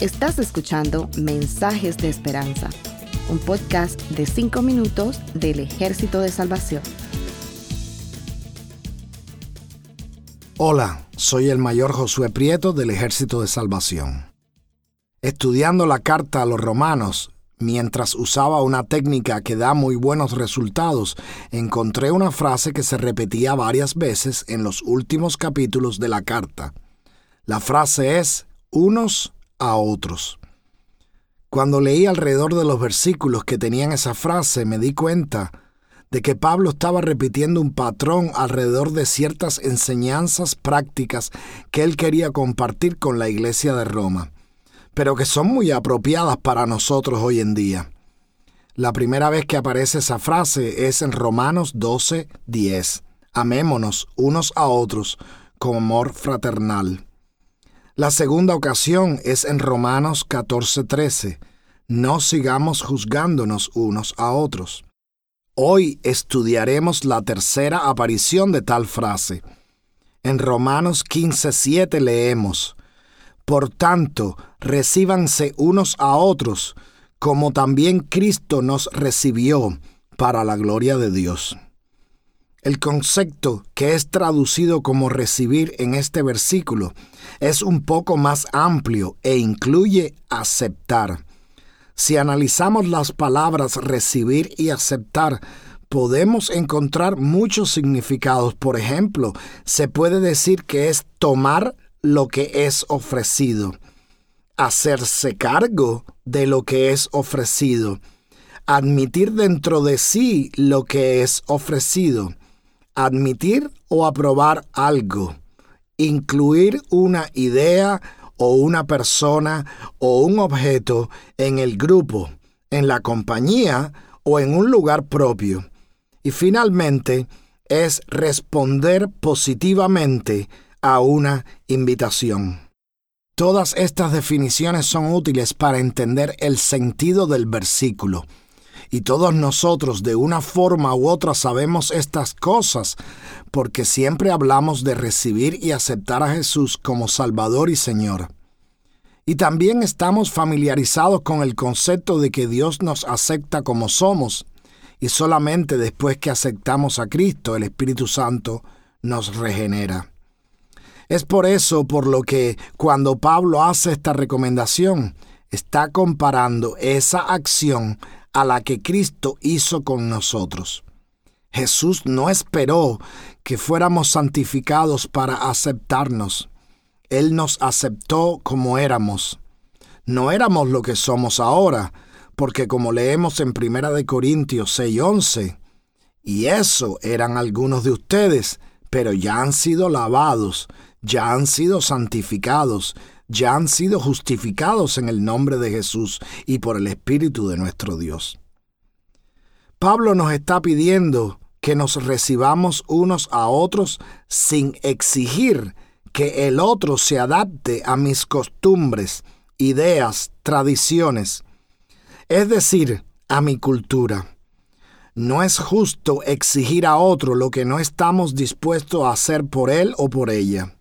Estás escuchando Mensajes de Esperanza, un podcast de 5 minutos del Ejército de Salvación. Hola, soy el mayor Josué Prieto del Ejército de Salvación. Estudiando la carta a los romanos, mientras usaba una técnica que da muy buenos resultados, encontré una frase que se repetía varias veces en los últimos capítulos de la carta. La frase es unos a otros. Cuando leí alrededor de los versículos que tenían esa frase, me di cuenta de que Pablo estaba repitiendo un patrón alrededor de ciertas enseñanzas prácticas que él quería compartir con la iglesia de Roma pero que son muy apropiadas para nosotros hoy en día. La primera vez que aparece esa frase es en Romanos 12, 10. Amémonos unos a otros con amor fraternal. La segunda ocasión es en Romanos 14, 13. No sigamos juzgándonos unos a otros. Hoy estudiaremos la tercera aparición de tal frase. En Romanos 15, 7 leemos, por tanto, recíbanse unos a otros, como también Cristo nos recibió para la gloria de Dios. El concepto que es traducido como recibir en este versículo es un poco más amplio e incluye aceptar. Si analizamos las palabras recibir y aceptar, podemos encontrar muchos significados. Por ejemplo, se puede decir que es tomar lo que es ofrecido, hacerse cargo de lo que es ofrecido, admitir dentro de sí lo que es ofrecido, admitir o aprobar algo, incluir una idea o una persona o un objeto en el grupo, en la compañía o en un lugar propio. Y finalmente es responder positivamente a una invitación. Todas estas definiciones son útiles para entender el sentido del versículo. Y todos nosotros de una forma u otra sabemos estas cosas porque siempre hablamos de recibir y aceptar a Jesús como Salvador y Señor. Y también estamos familiarizados con el concepto de que Dios nos acepta como somos y solamente después que aceptamos a Cristo el Espíritu Santo nos regenera. Es por eso por lo que cuando Pablo hace esta recomendación, está comparando esa acción a la que Cristo hizo con nosotros. Jesús no esperó que fuéramos santificados para aceptarnos. Él nos aceptó como éramos. No éramos lo que somos ahora, porque como leemos en 1 Corintios 6:11, y eso eran algunos de ustedes, pero ya han sido lavados, ya han sido santificados, ya han sido justificados en el nombre de Jesús y por el Espíritu de nuestro Dios. Pablo nos está pidiendo que nos recibamos unos a otros sin exigir que el otro se adapte a mis costumbres, ideas, tradiciones, es decir, a mi cultura. No es justo exigir a otro lo que no estamos dispuestos a hacer por él o por ella.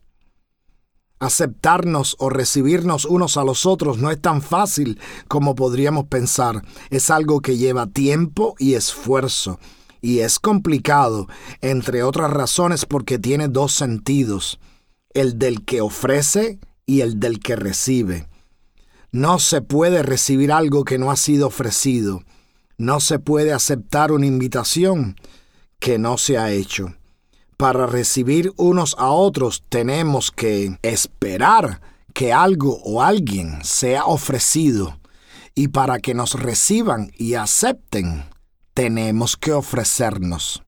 Aceptarnos o recibirnos unos a los otros no es tan fácil como podríamos pensar. Es algo que lleva tiempo y esfuerzo. Y es complicado, entre otras razones porque tiene dos sentidos, el del que ofrece y el del que recibe. No se puede recibir algo que no ha sido ofrecido. No se puede aceptar una invitación que no se ha hecho para recibir unos a otros tenemos que esperar que algo o alguien sea ofrecido y para que nos reciban y acepten tenemos que ofrecernos.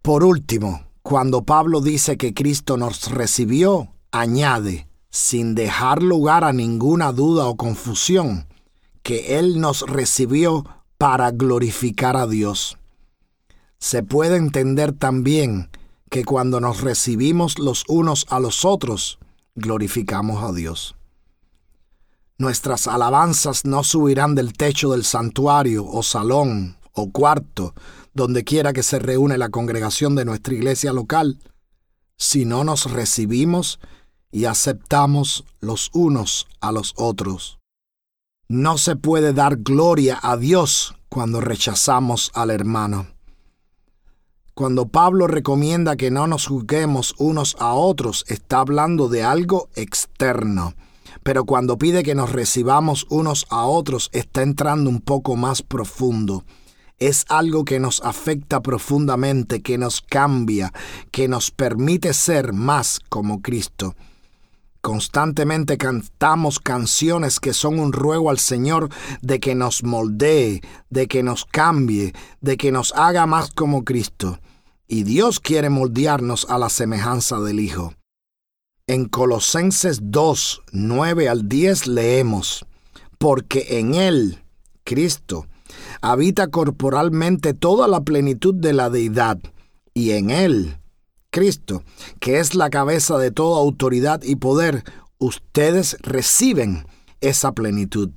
Por último, cuando Pablo dice que Cristo nos recibió, añade, sin dejar lugar a ninguna duda o confusión, que Él nos recibió para glorificar a Dios. Se puede entender también que cuando nos recibimos los unos a los otros, glorificamos a Dios. Nuestras alabanzas no subirán del techo del santuario o salón o cuarto, donde quiera que se reúne la congregación de nuestra iglesia local, si no nos recibimos y aceptamos los unos a los otros. No se puede dar gloria a Dios cuando rechazamos al hermano. Cuando Pablo recomienda que no nos juzguemos unos a otros, está hablando de algo externo. Pero cuando pide que nos recibamos unos a otros, está entrando un poco más profundo. Es algo que nos afecta profundamente, que nos cambia, que nos permite ser más como Cristo. Constantemente cantamos canciones que son un ruego al Señor de que nos moldee, de que nos cambie, de que nos haga más como Cristo. Y Dios quiere moldearnos a la semejanza del Hijo. En Colosenses 2, 9 al 10 leemos, porque en Él, Cristo, habita corporalmente toda la plenitud de la deidad, y en Él, Cristo, que es la cabeza de toda autoridad y poder, ustedes reciben esa plenitud.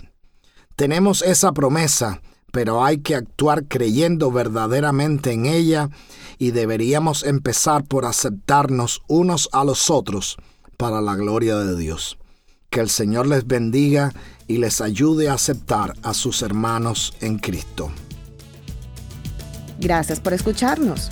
Tenemos esa promesa, pero hay que actuar creyendo verdaderamente en ella y deberíamos empezar por aceptarnos unos a los otros para la gloria de Dios. Que el Señor les bendiga y les ayude a aceptar a sus hermanos en Cristo. Gracias por escucharnos.